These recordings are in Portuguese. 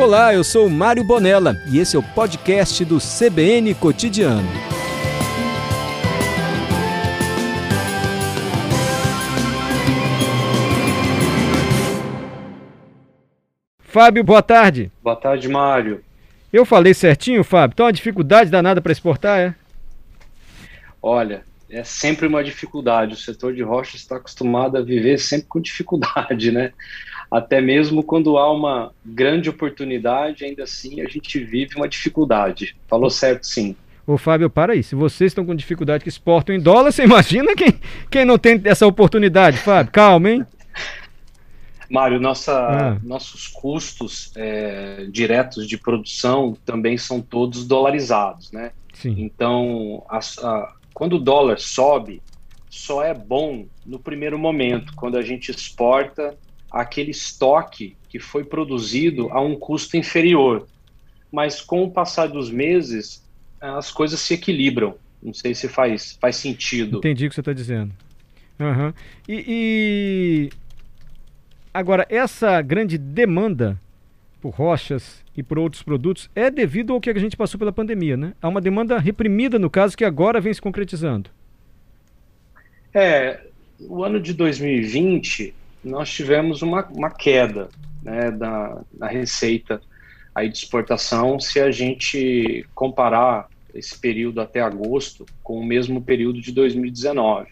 Olá, eu sou Mário Bonella e esse é o podcast do CBN Cotidiano. Fábio, boa tarde. Boa tarde, Mário. Eu falei certinho, Fábio? Então a dificuldade danada para exportar é? Olha, é sempre uma dificuldade. O setor de rocha está acostumado a viver sempre com dificuldade, né? Até mesmo quando há uma grande oportunidade, ainda assim a gente vive uma dificuldade. Falou certo, sim. Ô Fábio, para aí. Se vocês estão com dificuldade que exportam em dólar, você imagina quem, quem não tem essa oportunidade, Fábio? Calma, hein? Mário, nossa, ah. nossos custos é, diretos de produção também são todos dolarizados, né? Sim. Então, a, a, quando o dólar sobe, só é bom no primeiro momento, quando a gente exporta aquele estoque que foi produzido a um custo inferior. Mas com o passar dos meses, as coisas se equilibram. Não sei se faz, faz sentido. Entendi o que você está dizendo. Uhum. E, e Agora, essa grande demanda por rochas e por outros produtos é devido ao que a gente passou pela pandemia, né? Há uma demanda reprimida, no caso, que agora vem se concretizando. É, o ano de 2020, nós tivemos uma, uma queda né, da, da receita aí de exportação se a gente comparar esse período até agosto com o mesmo período de 2019.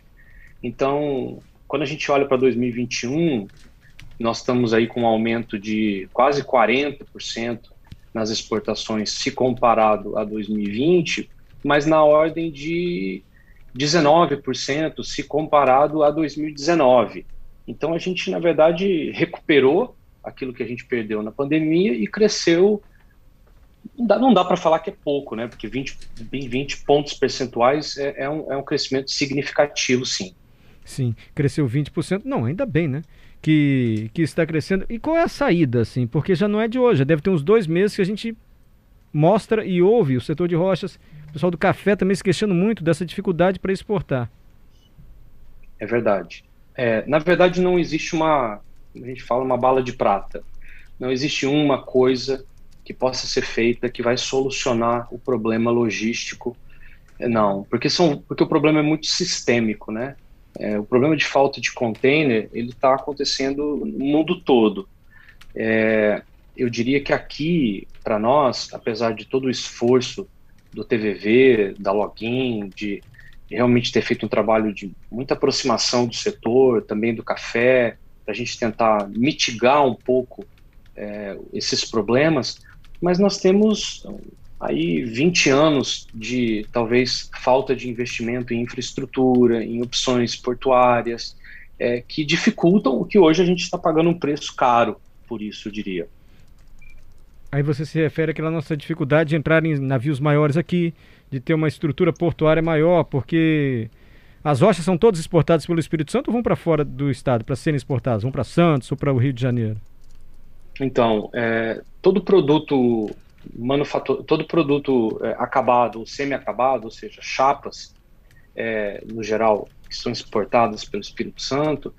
Então, quando a gente olha para 2021, nós estamos aí com um aumento de quase 40% nas exportações se comparado a 2020, mas na ordem de 19% se comparado a 2019. Então a gente, na verdade, recuperou aquilo que a gente perdeu na pandemia e cresceu. Não dá, não dá para falar que é pouco, né? Porque 20, 20 pontos percentuais é, é, um, é um crescimento significativo, sim. Sim, cresceu 20%. Não, ainda bem, né? Que, que está crescendo. E qual é a saída, assim? Porque já não é de hoje, deve ter uns dois meses que a gente mostra e ouve o setor de rochas, o pessoal do café também se queixando muito dessa dificuldade para exportar. É verdade. É, na verdade, não existe uma, a gente fala, uma bala de prata. Não existe uma coisa que possa ser feita que vai solucionar o problema logístico. Não, porque, são, porque o problema é muito sistêmico, né? É, o problema de falta de container ele está acontecendo no mundo todo. É, eu diria que aqui, para nós, apesar de todo o esforço do TVV, da Login, de realmente ter feito um trabalho de muita aproximação do setor, também do café, para a gente tentar mitigar um pouco é, esses problemas, mas nós temos aí 20 anos de talvez falta de investimento em infraestrutura, em opções portuárias, é, que dificultam o que hoje a gente está pagando um preço caro por isso, eu diria. Aí você se refere àquela nossa dificuldade de entrar em navios maiores aqui, de ter uma estrutura portuária maior, porque as rochas são todas exportadas pelo Espírito Santo ou vão para fora do estado para serem exportadas? Vão para Santos ou para o Rio de Janeiro? Então, é, todo produto manufatura, todo produto é, acabado ou semi-acabado, ou seja, chapas, é, no geral, que são exportadas pelo Espírito Santo,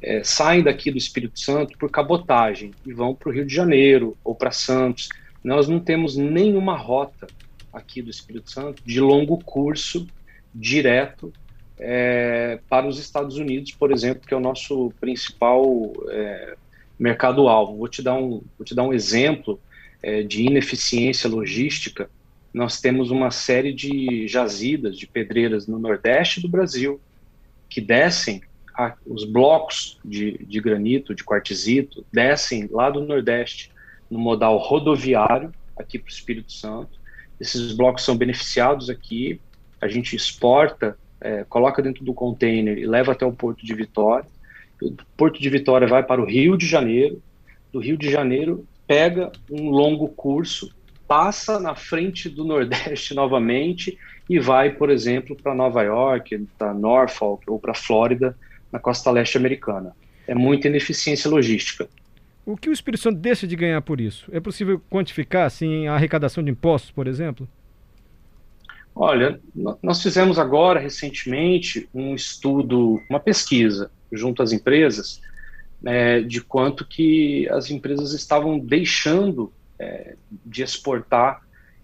é, saem daqui do Espírito Santo por cabotagem e vão para o Rio de Janeiro ou para Santos. Nós não temos nenhuma rota aqui do Espírito Santo de longo curso direto é, para os Estados Unidos, por exemplo, que é o nosso principal é, mercado-alvo. Vou te dar um, vou te dar um exemplo é, de ineficiência logística, nós temos uma série de jazidas, de pedreiras no nordeste do Brasil, que descem a, os blocos de, de granito, de quartzito, descem lá do nordeste no modal rodoviário, aqui para o Espírito Santo. Esses blocos são beneficiados aqui, a gente exporta, é, coloca dentro do container e leva até o Porto de Vitória. O Porto de Vitória vai para o Rio de Janeiro, do Rio de Janeiro pega um longo curso, passa na frente do Nordeste novamente e vai, por exemplo, para Nova York, para Norfolk ou para Flórida, na costa leste americana. É muita ineficiência logística. O que o Espírito Santo deixa de ganhar por isso? É possível quantificar assim, a arrecadação de impostos, por exemplo? Olha, nós fizemos agora, recentemente, um estudo, uma pesquisa junto às empresas, é, de quanto que as empresas estavam deixando é, de exportar.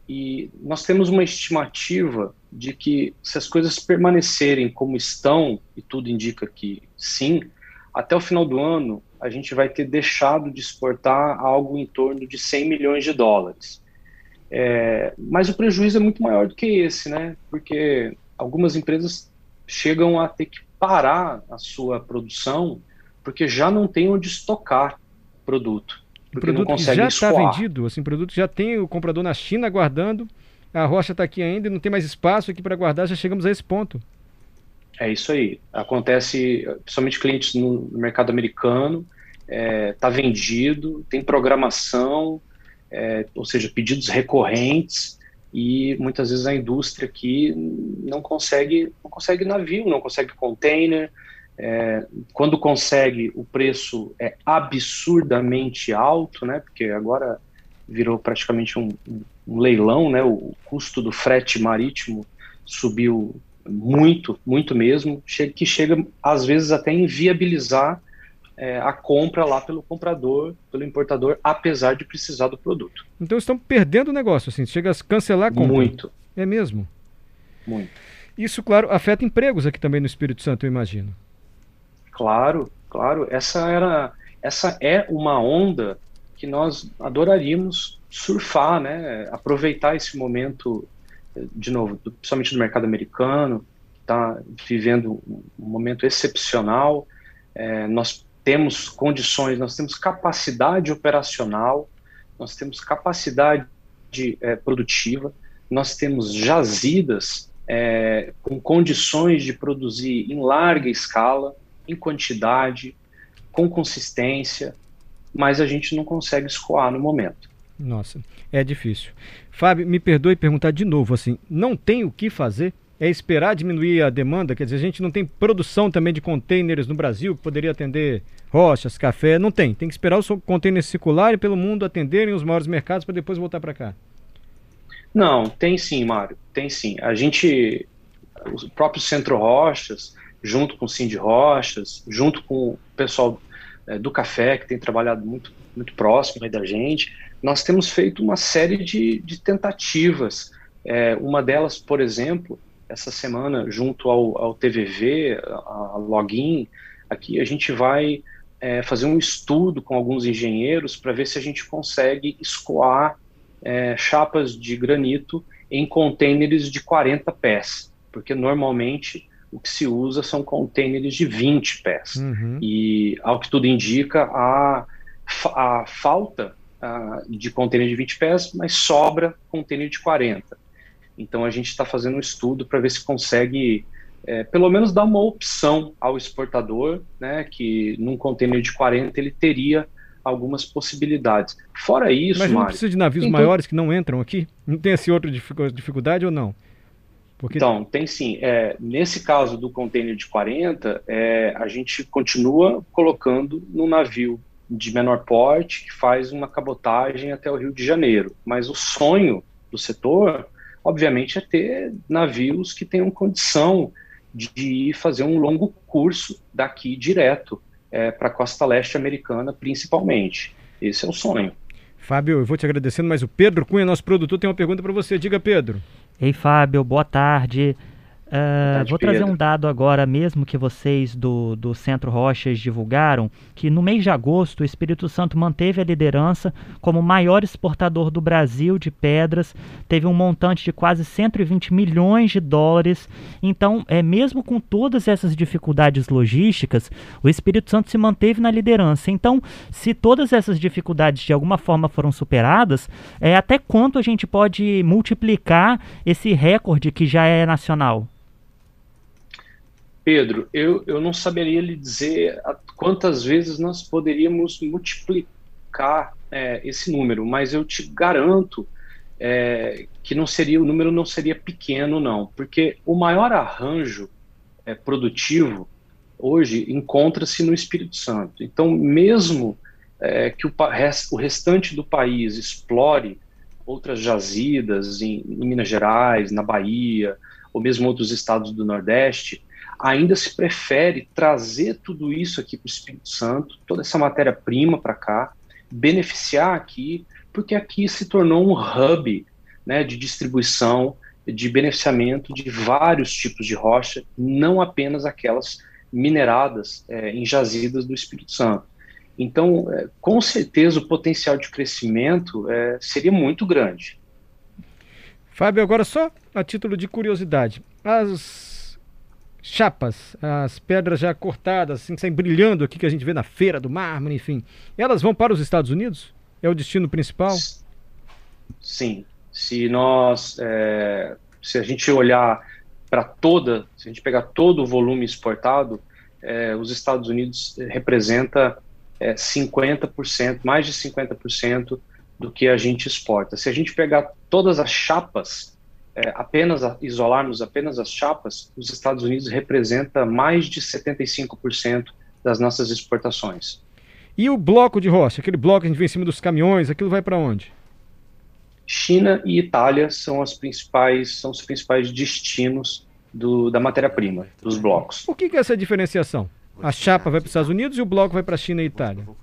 E nós temos uma estimativa de que se as coisas permanecerem como estão, e tudo indica que sim, até o final do ano a gente vai ter deixado de exportar algo em torno de 100 milhões de dólares. É, mas o prejuízo é muito maior do que esse, né? Porque algumas empresas chegam a ter que parar a sua produção porque já não tem onde estocar produto. O produto já está vendido, assim, o produto já tem o comprador na China guardando, a rocha está aqui ainda e não tem mais espaço aqui para guardar, já chegamos a esse ponto. É isso aí. Acontece, principalmente clientes no, mercado americano, está é, tá vendido, tem programação, é, ou seja, pedidos recorrentes, e muitas vezes a indústria aqui não consegue, não consegue navio, não consegue container, é, quando consegue, o preço é absurdamente alto, né? Porque agora virou praticamente um, um leilão, né? O custo do frete marítimo subiu muito, muito mesmo, que chega às vezes até a inviabilizar é, a compra lá pelo comprador, pelo importador, apesar de precisar do produto. Então estão perdendo o negócio, assim, chega a cancelar a compra. Muito. É mesmo? Muito. Isso, claro, afeta empregos aqui também no Espírito Santo, eu imagino. Claro, claro. Essa era, essa é uma onda que nós adoraríamos surfar, né? Aproveitar esse momento, de novo, principalmente do mercado americano, que está vivendo um momento excepcional. É, nós temos condições, nós temos capacidade operacional, nós temos capacidade de, é, produtiva, nós temos jazidas é, com condições de produzir em larga escala em quantidade, com consistência, mas a gente não consegue escoar no momento. Nossa, é difícil. Fábio, me perdoe perguntar de novo, assim, não tem o que fazer? É esperar diminuir a demanda? Quer dizer, a gente não tem produção também de containers no Brasil que poderia atender rochas, café? Não tem. Tem que esperar os containers circularem pelo mundo, atenderem os maiores mercados para depois voltar para cá. Não, tem sim, Mário. Tem sim. A gente, o próprio Centro Rochas, junto com o Cindy Rochas, junto com o pessoal é, do café, que tem trabalhado muito, muito próximo da gente, nós temos feito uma série de, de tentativas. É, uma delas, por exemplo, essa semana, junto ao, ao TVV, a, a Login, aqui a gente vai é, fazer um estudo com alguns engenheiros para ver se a gente consegue escoar é, chapas de granito em contêineres de 40 pés, porque normalmente o que se usa são containers de 20 pés. Uhum. E, ao que tudo indica, a, a falta a, de container de 20 pés, mas sobra container de 40. Então, a gente está fazendo um estudo para ver se consegue, é, pelo menos, dar uma opção ao exportador, né, que num container de 40 ele teria algumas possibilidades. Fora isso, Mas não Mário, precisa de navios maiores que não entram aqui? Não tem essa outra dificuldade ou não? Porque... Então, tem sim. É, nesse caso do container de 40, é, a gente continua colocando no navio de menor porte, que faz uma cabotagem até o Rio de Janeiro. Mas o sonho do setor, obviamente, é ter navios que tenham condição de fazer um longo curso daqui direto é, para a costa leste americana, principalmente. Esse é o sonho. Fábio, eu vou te agradecendo, mas o Pedro Cunha, nosso produtor, tem uma pergunta para você. Diga, Pedro. Ei, Fábio, boa tarde. Uh, vou trazer um dado agora mesmo que vocês do, do Centro Rochas divulgaram, que no mês de agosto o Espírito Santo manteve a liderança como maior exportador do Brasil de pedras, teve um montante de quase 120 milhões de dólares. Então, é mesmo com todas essas dificuldades logísticas, o Espírito Santo se manteve na liderança. Então, se todas essas dificuldades de alguma forma foram superadas, é até quanto a gente pode multiplicar esse recorde que já é nacional? Pedro, eu, eu não saberia lhe dizer quantas vezes nós poderíamos multiplicar é, esse número, mas eu te garanto é, que não seria o número não seria pequeno não, porque o maior arranjo é, produtivo hoje encontra-se no Espírito Santo. Então, mesmo é, que o, o, restante do país explore outras jazidas em, em Minas Gerais, na Bahia, ou mesmo outros estados do Nordeste, ainda se prefere trazer tudo isso aqui para o Espírito Santo, toda essa matéria-prima para cá, beneficiar aqui, porque aqui se tornou um hub né, de distribuição, de beneficiamento de vários tipos de rocha, não apenas aquelas mineradas é, em jazidas do Espírito Santo. Então, é, com certeza, o potencial de crescimento é, seria muito grande. Fábio, agora só a título de curiosidade, as chapas, as pedras já cortadas, assim, que saem brilhando aqui que a gente vê na feira do mármore, enfim, elas vão para os Estados Unidos? É o destino principal? Sim. Se nós, é, se a gente olhar para toda, se a gente pegar todo o volume exportado, é, os Estados Unidos representa é, 50%, mais de 50% do que a gente exporta. Se a gente pegar todas as chapas, é, apenas a, isolarmos apenas as chapas, os Estados Unidos representa mais de 75% das nossas exportações. E o bloco de rocha, aquele bloco que a gente vê em cima dos caminhões, aquilo vai para onde? China e Itália são as principais, são os principais destinos do, da matéria-prima, dos blocos. Por que, que é essa diferenciação? A chapa vai para os Estados Unidos e o bloco vai para a China e Itália. Então,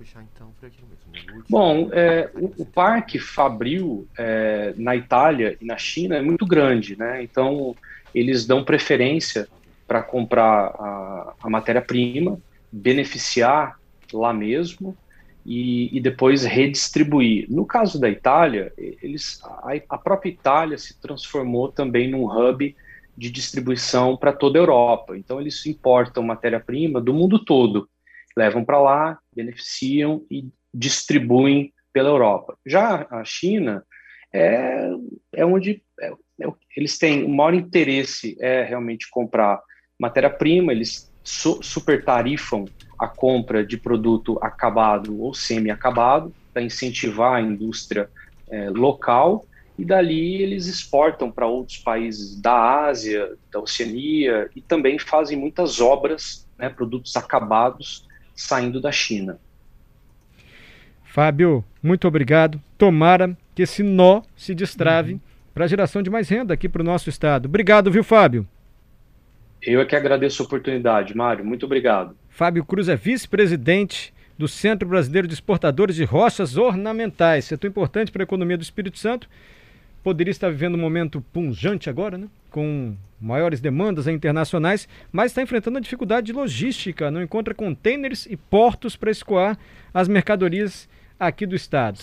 né? Bom, é, o, o, parque Fabril é, na Itália e na China é muito grande, né? Então eles dão preferência para comprar a, a matéria-prima, beneficiar lá mesmo e, e, depois redistribuir. No caso da Itália, eles, a, a própria Itália se transformou também num hub de distribuição para toda a Europa. Então, eles importam matéria-prima do mundo todo, levam para lá, beneficiam e distribuem pela Europa. Já a China é, é onde é, é, eles têm o maior interesse é realmente comprar matéria-prima, eles su a compra de produto acabado ou semi-acabado para incentivar a indústria é, local e dali eles exportam para outros países da Ásia, da Oceania e também fazem muitas obras, né, produtos acabados saindo da China. Fábio, muito obrigado. Tomara que esse nó se destrave uhum. para a geração de mais renda aqui para o nosso estado. Obrigado, viu, Fábio? Eu é que agradeço a oportunidade, Mário. Muito obrigado. Fábio Cruz é vice-presidente do Centro Brasileiro de Exportadores de Rochas Ornamentais, setor importante para a economia do Espírito Santo. Poderia estar vivendo um momento punjante agora, né? com maiores demandas internacionais, mas está enfrentando a dificuldade de logística, não encontra containers e portos para escoar as mercadorias aqui do estado.